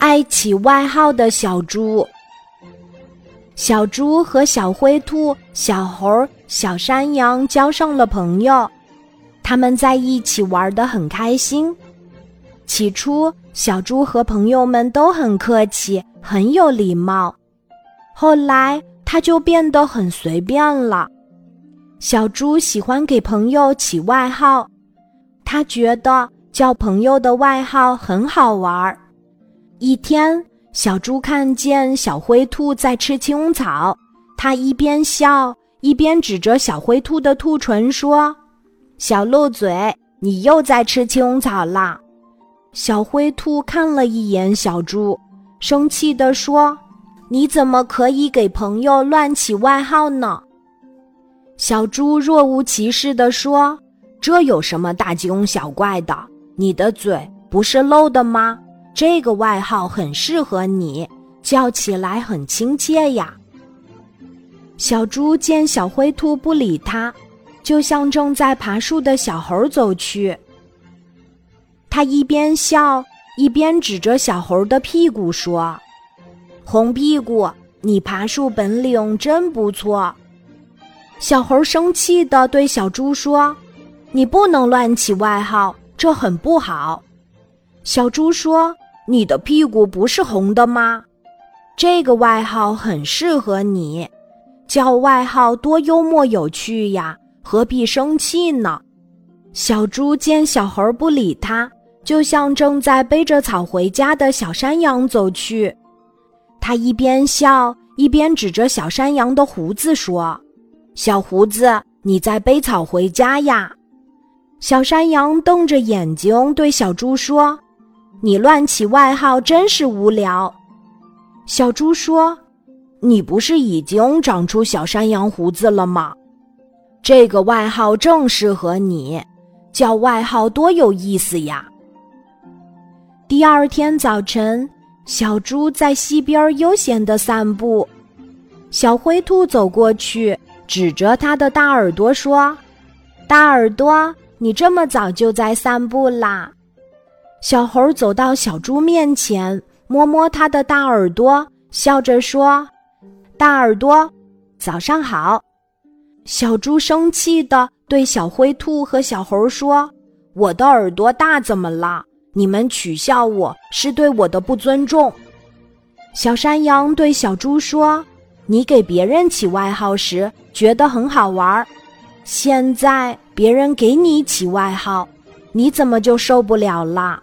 爱起外号的小猪。小猪和小灰兔、小猴、小山羊交上了朋友，他们在一起玩得很开心。起初，小猪和朋友们都很客气，很有礼貌。后来，他就变得很随便了。小猪喜欢给朋友起外号，他觉得叫朋友的外号很好玩儿。一天，小猪看见小灰兔在吃青草，它一边笑一边指着小灰兔的兔唇说：“小鹿嘴，你又在吃青草啦！”小灰兔看了一眼小猪，生气地说：“你怎么可以给朋友乱起外号呢？”小猪若无其事地说：“这有什么大惊小怪的？你的嘴不是漏的吗？这个外号很适合你，叫起来很亲切呀。”小猪见小灰兔不理它，就向正在爬树的小猴走去。他一边笑一边指着小猴的屁股说：“红屁股，你爬树本领真不错。”小猴生气地对小猪说：“你不能乱起外号，这很不好。”小猪说：“你的屁股不是红的吗？这个外号很适合你，叫外号多幽默有趣呀，何必生气呢？”小猪见小猴不理他，就向正在背着草回家的小山羊走去。他一边笑一边指着小山羊的胡子说。小胡子，你在背草回家呀？小山羊瞪着眼睛对小猪说：“你乱起外号真是无聊。”小猪说：“你不是已经长出小山羊胡子了吗？这个外号正适合你，叫外号多有意思呀！”第二天早晨，小猪在溪边悠闲地散步，小灰兔走过去。指着它的大耳朵说：“大耳朵，你这么早就在散步啦？”小猴走到小猪面前，摸摸它的大耳朵，笑着说：“大耳朵，早上好。”小猪生气的对小灰兔和小猴说：“我的耳朵大怎么了？你们取笑我是对我的不尊重。”小山羊对小猪说。你给别人起外号时觉得很好玩儿，现在别人给你起外号，你怎么就受不了啦？